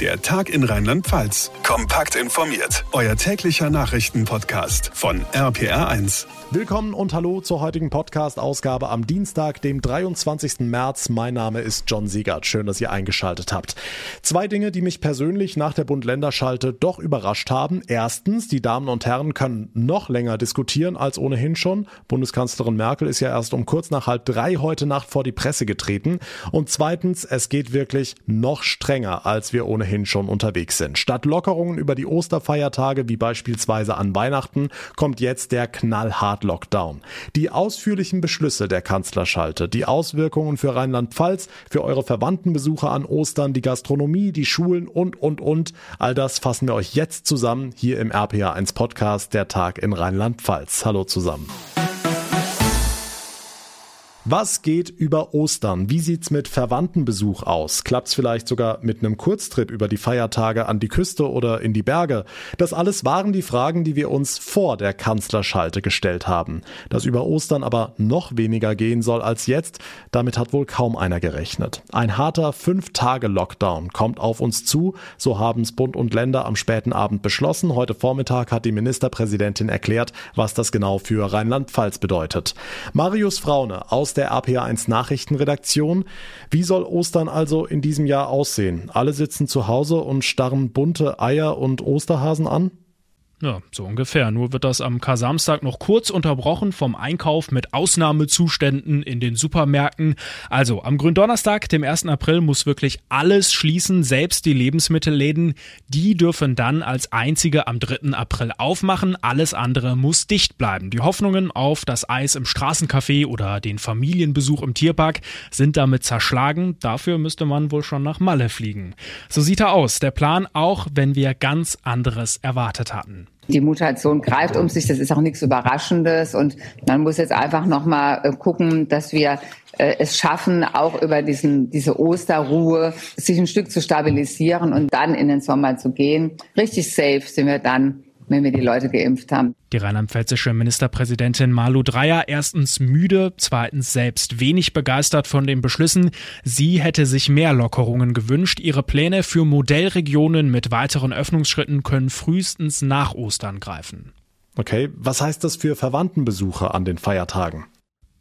Der Tag in Rheinland-Pfalz. Kompakt informiert. Euer täglicher Nachrichtenpodcast von RPR1. Willkommen und hallo zur heutigen Podcast-Ausgabe am Dienstag, dem 23. März. Mein Name ist John Siegert. Schön, dass ihr eingeschaltet habt. Zwei Dinge, die mich persönlich nach der Bund-Länder-Schalte doch überrascht haben. Erstens, die Damen und Herren können noch länger diskutieren als ohnehin schon. Bundeskanzlerin Merkel ist ja erst um kurz nach halb drei heute Nacht vor die Presse getreten. Und zweitens, es geht wirklich noch strenger, als wir ohnehin ohnehin schon unterwegs sind. Statt Lockerungen über die Osterfeiertage wie beispielsweise an Weihnachten kommt jetzt der knallhart Lockdown. Die ausführlichen Beschlüsse der Kanzlerschalte, die Auswirkungen für Rheinland-Pfalz, für eure Verwandtenbesuche an Ostern, die Gastronomie, die Schulen und, und, und, all das fassen wir euch jetzt zusammen hier im RPA1 Podcast, der Tag in Rheinland-Pfalz. Hallo zusammen. Was geht über Ostern? Wie sieht's mit Verwandtenbesuch aus? Klappt's vielleicht sogar mit einem Kurztrip über die Feiertage an die Küste oder in die Berge? Das alles waren die Fragen, die wir uns vor der Kanzlerschalte gestellt haben. Dass über Ostern aber noch weniger gehen soll als jetzt, damit hat wohl kaum einer gerechnet. Ein harter Fünf-Tage-Lockdown kommt auf uns zu, so haben's Bund und Länder am späten Abend beschlossen. Heute Vormittag hat die Ministerpräsidentin erklärt, was das genau für Rheinland-Pfalz bedeutet. Marius Fraune aus der RPA1 Nachrichtenredaktion. Wie soll Ostern also in diesem Jahr aussehen? Alle sitzen zu Hause und starren bunte Eier und Osterhasen an? Ja, so ungefähr. Nur wird das am Kar-Samstag noch kurz unterbrochen vom Einkauf mit Ausnahmezuständen in den Supermärkten. Also am Gründonnerstag, dem 1. April, muss wirklich alles schließen, selbst die Lebensmittelläden. Die dürfen dann als einzige am 3. April aufmachen. Alles andere muss dicht bleiben. Die Hoffnungen auf das Eis im Straßencafé oder den Familienbesuch im Tierpark sind damit zerschlagen. Dafür müsste man wohl schon nach Malle fliegen. So sieht er aus. Der Plan, auch wenn wir ganz anderes erwartet hatten. Die Mutation greift um sich, das ist auch nichts Überraschendes und man muss jetzt einfach nochmal äh, gucken, dass wir äh, es schaffen, auch über diesen, diese Osterruhe sich ein Stück zu stabilisieren und dann in den Sommer zu gehen. Richtig safe sind wir dann wenn wir die Leute geimpft haben. Die rheinland-pfälzische Ministerpräsidentin Malu Dreyer erstens müde, zweitens selbst wenig begeistert von den Beschlüssen. Sie hätte sich mehr Lockerungen gewünscht. Ihre Pläne für Modellregionen mit weiteren Öffnungsschritten können frühestens nach Ostern greifen. Okay, was heißt das für Verwandtenbesuche an den Feiertagen?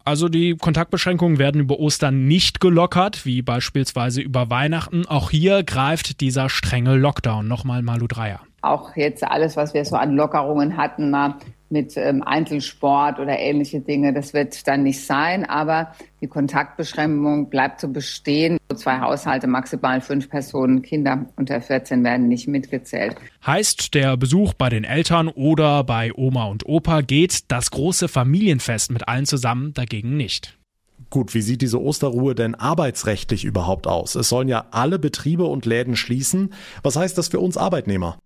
Also die Kontaktbeschränkungen werden über Ostern nicht gelockert, wie beispielsweise über Weihnachten. Auch hier greift dieser strenge Lockdown. Nochmal Malu Dreier auch jetzt alles, was wir so an Lockerungen hatten, mal mit ähm, Einzelsport oder ähnliche Dinge, das wird dann nicht sein. Aber die Kontaktbeschränkung bleibt zu bestehen. Zwei Haushalte, maximal fünf Personen, Kinder unter 14 werden nicht mitgezählt. Heißt, der Besuch bei den Eltern oder bei Oma und Opa geht das große Familienfest mit allen zusammen dagegen nicht. Gut, wie sieht diese Osterruhe denn arbeitsrechtlich überhaupt aus? Es sollen ja alle Betriebe und Läden schließen. Was heißt das für uns Arbeitnehmer?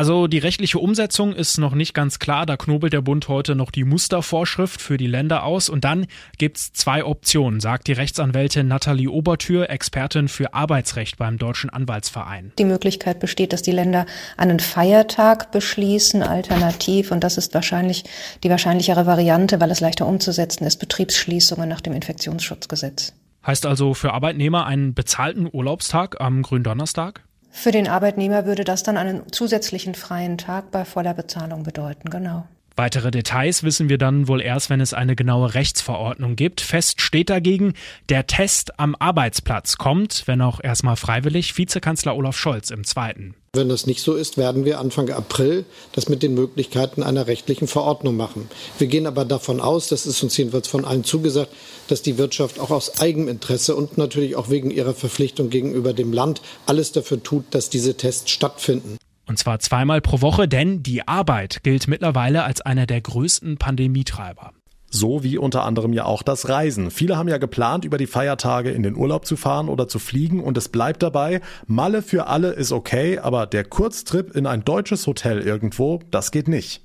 Also die rechtliche Umsetzung ist noch nicht ganz klar. Da knobelt der Bund heute noch die Mustervorschrift für die Länder aus. Und dann gibt's zwei Optionen, sagt die Rechtsanwältin Nathalie Obertür, Expertin für Arbeitsrecht beim Deutschen Anwaltsverein. Die Möglichkeit besteht, dass die Länder einen Feiertag beschließen, alternativ, und das ist wahrscheinlich die wahrscheinlichere Variante, weil es leichter umzusetzen ist, Betriebsschließungen nach dem Infektionsschutzgesetz. Heißt also für Arbeitnehmer einen bezahlten Urlaubstag am Gründonnerstag? Für den Arbeitnehmer würde das dann einen zusätzlichen freien Tag bei voller Bezahlung bedeuten, genau. Weitere Details wissen wir dann wohl erst, wenn es eine genaue Rechtsverordnung gibt. Fest steht dagegen, der Test am Arbeitsplatz kommt, wenn auch erstmal freiwillig, Vizekanzler Olaf Scholz im zweiten. Wenn das nicht so ist, werden wir Anfang April das mit den Möglichkeiten einer rechtlichen Verordnung machen. Wir gehen aber davon aus, das ist uns jedenfalls von allen zugesagt, dass die Wirtschaft auch aus Eigeninteresse und natürlich auch wegen ihrer Verpflichtung gegenüber dem Land alles dafür tut, dass diese Tests stattfinden. Und zwar zweimal pro Woche, denn die Arbeit gilt mittlerweile als einer der größten Pandemietreiber. So wie unter anderem ja auch das Reisen. Viele haben ja geplant, über die Feiertage in den Urlaub zu fahren oder zu fliegen und es bleibt dabei, Malle für alle ist okay, aber der Kurztrip in ein deutsches Hotel irgendwo, das geht nicht.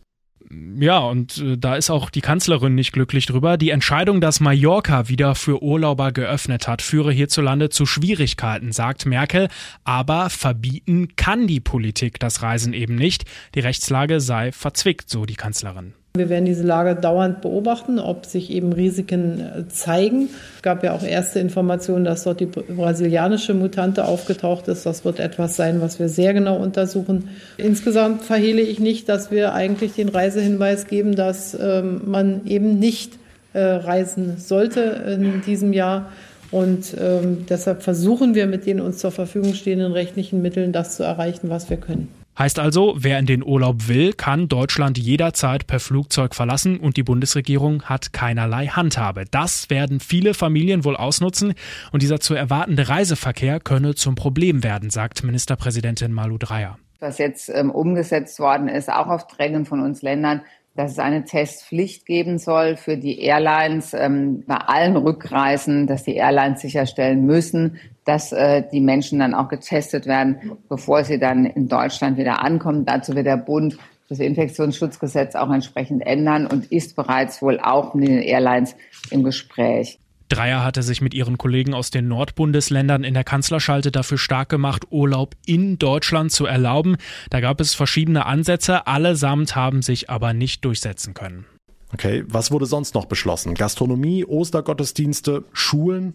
Ja, und äh, da ist auch die Kanzlerin nicht glücklich drüber. Die Entscheidung, dass Mallorca wieder für Urlauber geöffnet hat, führe hierzulande zu Schwierigkeiten, sagt Merkel. Aber verbieten kann die Politik das Reisen eben nicht. Die Rechtslage sei verzwickt, so die Kanzlerin. Wir werden diese Lage dauernd beobachten, ob sich eben Risiken äh, zeigen. Es gab ja auch erste Informationen, dass dort die brasilianische Mutante aufgetaucht ist. Das wird etwas sein, was wir sehr genau untersuchen. Insgesamt verhehle ich nicht, dass wir eigentlich den Reisehinweis geben, dass ähm, man eben nicht äh, reisen sollte in diesem Jahr. Und ähm, deshalb versuchen wir mit den uns zur Verfügung stehenden rechtlichen Mitteln das zu erreichen, was wir können. Heißt also, wer in den Urlaub will, kann Deutschland jederzeit per Flugzeug verlassen und die Bundesregierung hat keinerlei Handhabe. Das werden viele Familien wohl ausnutzen und dieser zu erwartende Reiseverkehr könne zum Problem werden, sagt Ministerpräsidentin Malu Dreyer. Was jetzt ähm, umgesetzt worden ist, auch auf Drängen von uns Ländern, dass es eine Testpflicht geben soll für die Airlines ähm, bei allen Rückreisen, dass die Airlines sicherstellen müssen, dass äh, die Menschen dann auch getestet werden, bevor sie dann in Deutschland wieder ankommen. Dazu wird der Bund das Infektionsschutzgesetz auch entsprechend ändern und ist bereits wohl auch mit den Airlines im Gespräch. Dreier hatte sich mit ihren Kollegen aus den Nordbundesländern in der Kanzlerschalte dafür stark gemacht, Urlaub in Deutschland zu erlauben. Da gab es verschiedene Ansätze, allesamt haben sich aber nicht durchsetzen können. Okay, was wurde sonst noch beschlossen? Gastronomie, Ostergottesdienste, Schulen?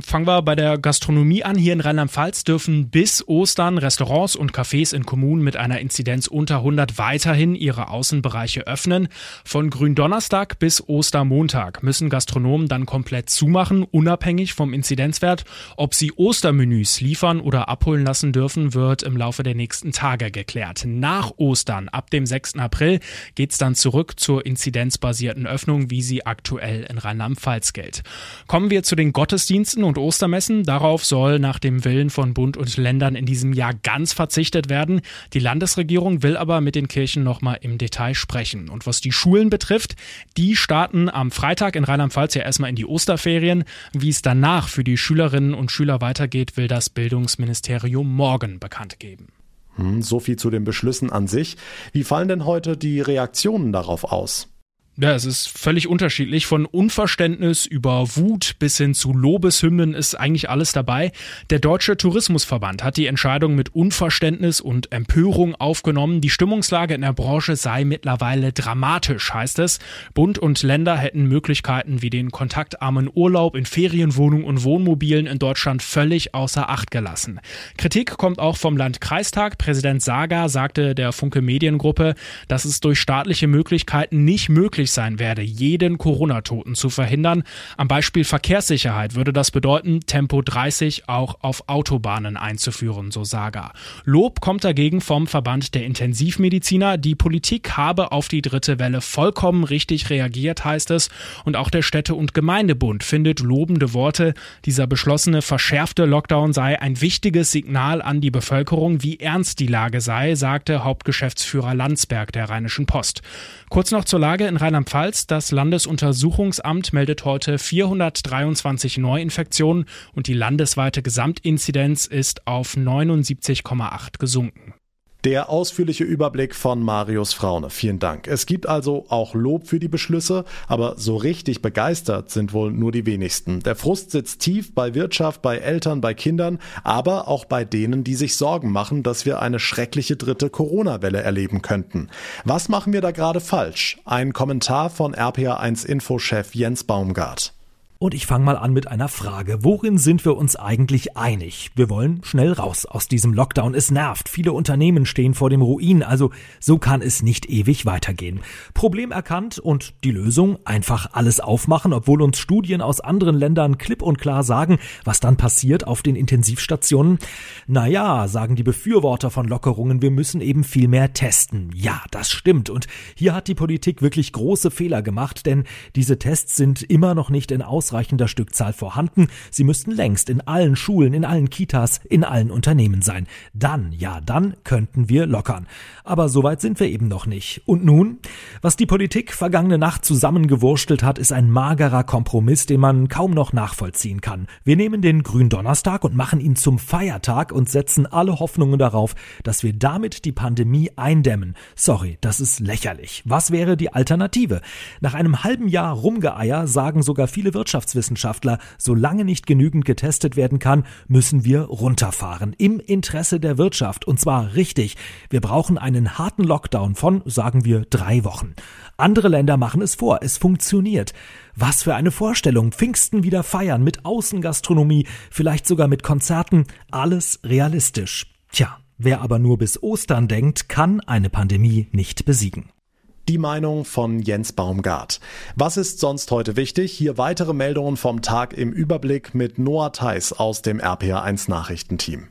Fangen wir bei der Gastronomie an. Hier in Rheinland-Pfalz dürfen bis Ostern Restaurants und Cafés in Kommunen mit einer Inzidenz unter 100 weiterhin ihre Außenbereiche öffnen. Von Gründonnerstag bis Ostermontag müssen Gastronomen dann komplett zumachen, unabhängig vom Inzidenzwert. Ob sie Ostermenüs liefern oder abholen lassen dürfen, wird im Laufe der nächsten Tage geklärt. Nach Ostern, ab dem 6. April, geht's dann zurück zur inzidenzbasierten Öffnung, wie sie aktuell in Rheinland-Pfalz gilt. Kommen wir zu den Gottesdiensten Gottesdiensten und Ostermessen. Darauf soll nach dem Willen von Bund und Ländern in diesem Jahr ganz verzichtet werden. Die Landesregierung will aber mit den Kirchen nochmal im Detail sprechen. Und was die Schulen betrifft, die starten am Freitag in Rheinland-Pfalz ja erstmal in die Osterferien. Wie es danach für die Schülerinnen und Schüler weitergeht, will das Bildungsministerium morgen bekannt geben. Hm, so viel zu den Beschlüssen an sich. Wie fallen denn heute die Reaktionen darauf aus? Ja, es ist völlig unterschiedlich. Von Unverständnis über Wut bis hin zu Lobeshymnen ist eigentlich alles dabei. Der Deutsche Tourismusverband hat die Entscheidung mit Unverständnis und Empörung aufgenommen. Die Stimmungslage in der Branche sei mittlerweile dramatisch, heißt es. Bund und Länder hätten Möglichkeiten wie den kontaktarmen Urlaub in Ferienwohnungen und Wohnmobilen in Deutschland völlig außer Acht gelassen. Kritik kommt auch vom Landkreistag. Präsident Saga sagte der Funke Mediengruppe, dass es durch staatliche Möglichkeiten nicht möglich möglich sein werde, jeden Corona-Toten zu verhindern. Am Beispiel Verkehrssicherheit würde das bedeuten, Tempo 30 auch auf Autobahnen einzuführen, so Saga. Lob kommt dagegen vom Verband der Intensivmediziner. Die Politik habe auf die dritte Welle vollkommen richtig reagiert, heißt es. Und auch der Städte- und Gemeindebund findet lobende Worte. Dieser beschlossene verschärfte Lockdown sei ein wichtiges Signal an die Bevölkerung, wie ernst die Lage sei, sagte Hauptgeschäftsführer Landsberg der Rheinischen Post. Kurz noch zur Lage in Rheinland Rheinland-Pfalz. Das Landesuntersuchungsamt meldet heute 423 Neuinfektionen und die landesweite Gesamtinzidenz ist auf 79,8 gesunken. Der ausführliche Überblick von Marius Fraune. Vielen Dank. Es gibt also auch Lob für die Beschlüsse, aber so richtig begeistert sind wohl nur die wenigsten. Der Frust sitzt tief bei Wirtschaft, bei Eltern, bei Kindern, aber auch bei denen, die sich Sorgen machen, dass wir eine schreckliche dritte Corona-Welle erleben könnten. Was machen wir da gerade falsch? Ein Kommentar von RPA1 Infochef Jens Baumgart. Und ich fange mal an mit einer Frage. Worin sind wir uns eigentlich einig? Wir wollen schnell raus aus diesem Lockdown. Es nervt. Viele Unternehmen stehen vor dem Ruin. Also so kann es nicht ewig weitergehen. Problem erkannt und die Lösung? Einfach alles aufmachen, obwohl uns Studien aus anderen Ländern klipp und klar sagen, was dann passiert auf den Intensivstationen. Naja, sagen die Befürworter von Lockerungen, wir müssen eben viel mehr testen. Ja, das stimmt. Und hier hat die Politik wirklich große Fehler gemacht, denn diese Tests sind immer noch nicht in Aus ausreichender Stückzahl vorhanden. Sie müssten längst in allen Schulen, in allen Kitas, in allen Unternehmen sein. Dann, ja, dann könnten wir lockern. Aber so weit sind wir eben noch nicht. Und nun? Was die Politik vergangene Nacht zusammengewurstelt hat, ist ein magerer Kompromiss, den man kaum noch nachvollziehen kann. Wir nehmen den Gründonnerstag und machen ihn zum Feiertag und setzen alle Hoffnungen darauf, dass wir damit die Pandemie eindämmen. Sorry, das ist lächerlich. Was wäre die Alternative? Nach einem halben Jahr Rumgeeier sagen sogar viele Wirtschaftsweise, Wirtschaftswissenschaftler, solange nicht genügend getestet werden kann, müssen wir runterfahren. Im Interesse der Wirtschaft. Und zwar richtig. Wir brauchen einen harten Lockdown von, sagen wir, drei Wochen. Andere Länder machen es vor. Es funktioniert. Was für eine Vorstellung. Pfingsten wieder feiern mit Außengastronomie, vielleicht sogar mit Konzerten. Alles realistisch. Tja, wer aber nur bis Ostern denkt, kann eine Pandemie nicht besiegen. Die Meinung von Jens Baumgart. Was ist sonst heute wichtig? Hier weitere Meldungen vom Tag im Überblick mit Noah Theis aus dem RPA1 Nachrichtenteam.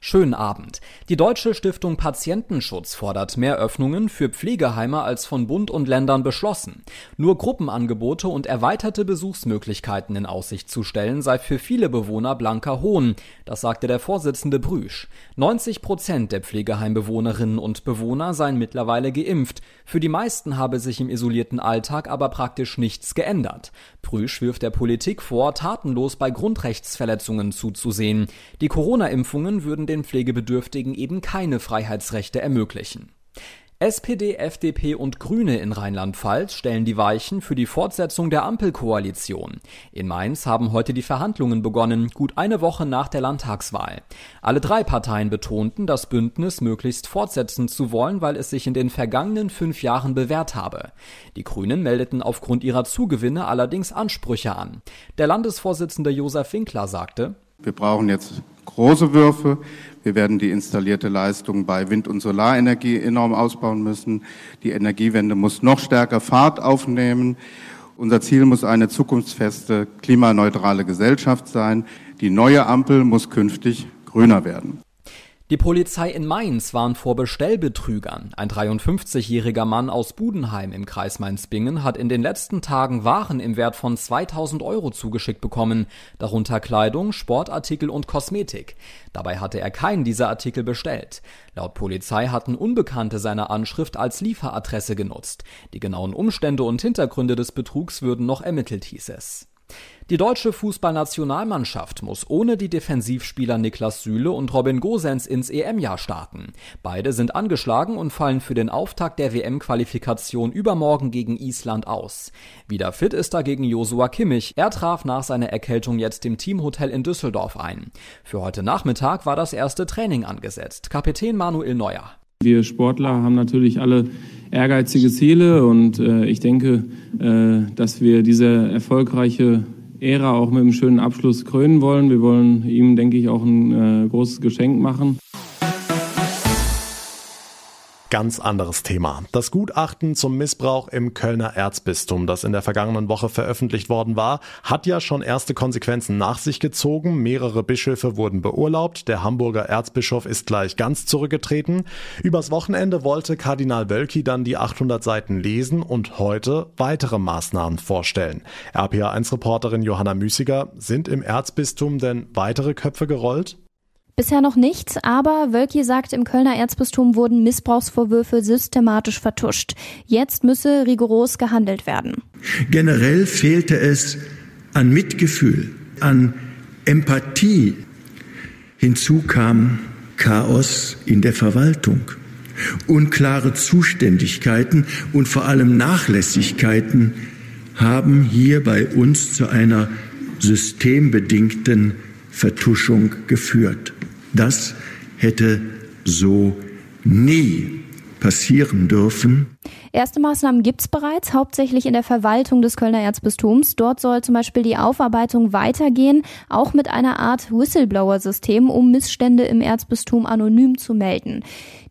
Schönen Abend. Die Deutsche Stiftung Patientenschutz fordert mehr Öffnungen für Pflegeheime als von Bund und Ländern beschlossen. Nur Gruppenangebote und erweiterte Besuchsmöglichkeiten in Aussicht zu stellen sei für viele Bewohner blanker Hohn. Das sagte der Vorsitzende Brüsch. 90 Prozent der Pflegeheimbewohnerinnen und Bewohner seien mittlerweile geimpft. Für die meisten habe sich im isolierten Alltag aber praktisch nichts geändert. Brüsch wirft der Politik vor, tatenlos bei Grundrechtsverletzungen zuzusehen. Die Corona-Impfungen würden den Pflegebedürftigen eben keine Freiheitsrechte ermöglichen. SPD, FDP und Grüne in Rheinland-Pfalz stellen die Weichen für die Fortsetzung der Ampelkoalition. In Mainz haben heute die Verhandlungen begonnen, gut eine Woche nach der Landtagswahl. Alle drei Parteien betonten, das Bündnis möglichst fortsetzen zu wollen, weil es sich in den vergangenen fünf Jahren bewährt habe. Die Grünen meldeten aufgrund ihrer Zugewinne allerdings Ansprüche an. Der Landesvorsitzende Josef Winkler sagte, wir brauchen jetzt große Würfe. Wir werden die installierte Leistung bei Wind- und Solarenergie enorm ausbauen müssen. Die Energiewende muss noch stärker Fahrt aufnehmen. Unser Ziel muss eine zukunftsfeste, klimaneutrale Gesellschaft sein. Die neue Ampel muss künftig grüner werden. Die Polizei in Mainz warnt vor Bestellbetrügern. Ein 53-jähriger Mann aus Budenheim im Kreis Mainz-Bingen hat in den letzten Tagen Waren im Wert von 2000 Euro zugeschickt bekommen, darunter Kleidung, Sportartikel und Kosmetik. Dabei hatte er keinen dieser Artikel bestellt. Laut Polizei hatten Unbekannte seine Anschrift als Lieferadresse genutzt. Die genauen Umstände und Hintergründe des Betrugs würden noch ermittelt, hieß es. Die deutsche Fußballnationalmannschaft muss ohne die Defensivspieler Niklas Süle und Robin Gosens ins EM-Jahr starten. Beide sind angeschlagen und fallen für den Auftakt der WM-Qualifikation übermorgen gegen Island aus. Wieder fit ist dagegen Josua Kimmich. Er traf nach seiner Erkältung jetzt im Teamhotel in Düsseldorf ein. Für heute Nachmittag war das erste Training angesetzt. Kapitän Manuel Neuer. Wir Sportler haben natürlich alle ehrgeizige Ziele und äh, ich denke, äh, dass wir diese erfolgreiche Ära auch mit einem schönen Abschluss krönen wollen. Wir wollen ihm, denke ich, auch ein äh, großes Geschenk machen. Ganz anderes Thema. Das Gutachten zum Missbrauch im Kölner Erzbistum, das in der vergangenen Woche veröffentlicht worden war, hat ja schon erste Konsequenzen nach sich gezogen. Mehrere Bischöfe wurden beurlaubt. Der Hamburger Erzbischof ist gleich ganz zurückgetreten. Übers Wochenende wollte Kardinal Wölki dann die 800 Seiten lesen und heute weitere Maßnahmen vorstellen. RPA1-Reporterin Johanna Müßiger, sind im Erzbistum denn weitere Köpfe gerollt? Bisher noch nichts, aber Wölki sagt, im Kölner Erzbistum wurden Missbrauchsvorwürfe systematisch vertuscht. Jetzt müsse rigoros gehandelt werden. Generell fehlte es an Mitgefühl, an Empathie. Hinzu kam Chaos in der Verwaltung, unklare Zuständigkeiten und vor allem Nachlässigkeiten haben hier bei uns zu einer systembedingten Vertuschung geführt. Das hätte so nie passieren dürfen. Erste Maßnahmen gibt es bereits, hauptsächlich in der Verwaltung des Kölner Erzbistums. Dort soll zum Beispiel die Aufarbeitung weitergehen, auch mit einer Art Whistleblower-System, um Missstände im Erzbistum anonym zu melden.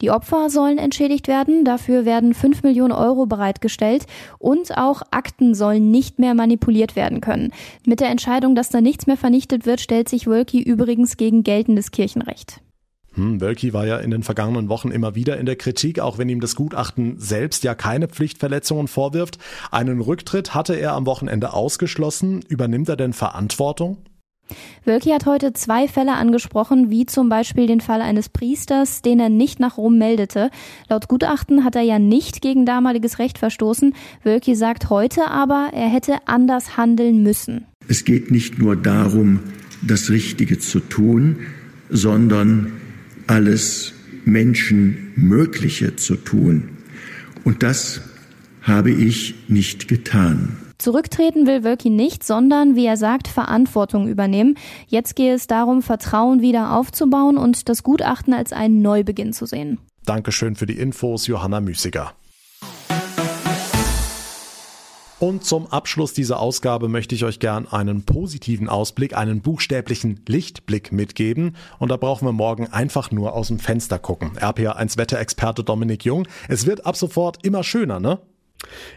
Die Opfer sollen entschädigt werden, dafür werden 5 Millionen Euro bereitgestellt und auch Akten sollen nicht mehr manipuliert werden können. Mit der Entscheidung, dass da nichts mehr vernichtet wird, stellt sich Wölki übrigens gegen geltendes Kirchenrecht. Hm, Wölki war ja in den vergangenen Wochen immer wieder in der Kritik, auch wenn ihm das Gutachten selbst ja keine Pflichtverletzungen vorwirft. Einen Rücktritt hatte er am Wochenende ausgeschlossen. Übernimmt er denn Verantwortung? Wölki hat heute zwei Fälle angesprochen, wie zum Beispiel den Fall eines Priesters, den er nicht nach Rom meldete. Laut Gutachten hat er ja nicht gegen damaliges Recht verstoßen. Wölki sagt heute aber, er hätte anders handeln müssen. Es geht nicht nur darum, das Richtige zu tun, sondern alles Menschenmögliche zu tun. Und das habe ich nicht getan. Zurücktreten will Wölki nicht, sondern, wie er sagt, Verantwortung übernehmen. Jetzt gehe es darum, Vertrauen wieder aufzubauen und das Gutachten als einen Neubeginn zu sehen. Dankeschön für die Infos, Johanna Müßiger. Und zum Abschluss dieser Ausgabe möchte ich euch gern einen positiven Ausblick, einen buchstäblichen Lichtblick mitgeben. Und da brauchen wir morgen einfach nur aus dem Fenster gucken. RPA1 Wetterexperte Dominik Jung. Es wird ab sofort immer schöner, ne?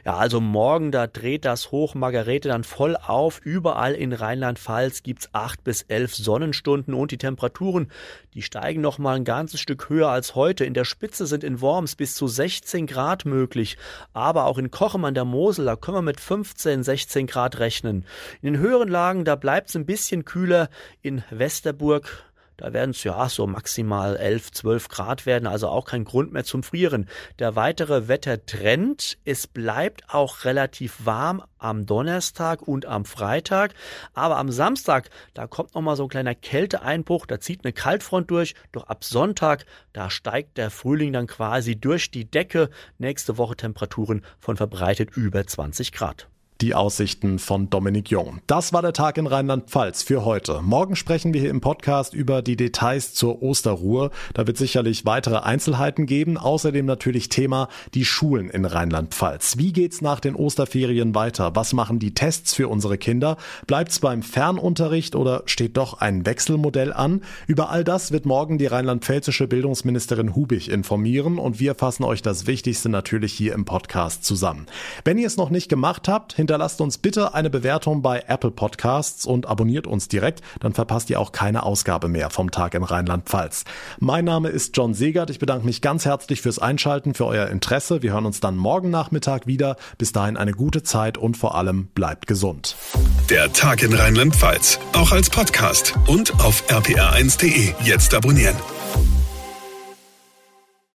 Ja, also morgen, da dreht das Hoch Margarete dann voll auf. Überall in Rheinland-Pfalz gibt's acht bis elf Sonnenstunden und die Temperaturen, die steigen noch mal ein ganzes Stück höher als heute. In der Spitze sind in Worms bis zu 16 Grad möglich. Aber auch in Kochem an der Mosel, da können wir mit 15, 16 Grad rechnen. In den höheren Lagen, da bleibt's ein bisschen kühler. In Westerburg, da werden es ja so maximal 11, 12 Grad werden, also auch kein Grund mehr zum Frieren. Der weitere Wettertrend, es bleibt auch relativ warm am Donnerstag und am Freitag, aber am Samstag, da kommt noch mal so ein kleiner Kälteeinbruch, da zieht eine Kaltfront durch, doch ab Sonntag, da steigt der Frühling dann quasi durch die Decke. Nächste Woche Temperaturen von verbreitet über 20 Grad die Aussichten von Dominik Jung. Das war der Tag in Rheinland-Pfalz für heute. Morgen sprechen wir hier im Podcast über die Details zur Osterruhe. Da wird sicherlich weitere Einzelheiten geben. Außerdem natürlich Thema die Schulen in Rheinland-Pfalz. Wie geht's nach den Osterferien weiter? Was machen die Tests für unsere Kinder? Bleibt's beim Fernunterricht oder steht doch ein Wechselmodell an? Über all das wird morgen die rheinland-pfälzische Bildungsministerin Hubig informieren und wir fassen euch das Wichtigste natürlich hier im Podcast zusammen. Wenn ihr es noch nicht gemacht habt, hinterlasst uns bitte eine Bewertung bei Apple Podcasts und abonniert uns direkt, dann verpasst ihr auch keine Ausgabe mehr vom Tag in Rheinland-Pfalz. Mein Name ist John Segert. Ich bedanke mich ganz herzlich fürs Einschalten, für euer Interesse. Wir hören uns dann morgen Nachmittag wieder. Bis dahin eine gute Zeit und vor allem bleibt gesund. Der Tag in Rheinland-Pfalz, auch als Podcast und auf rpr1.de. Jetzt abonnieren.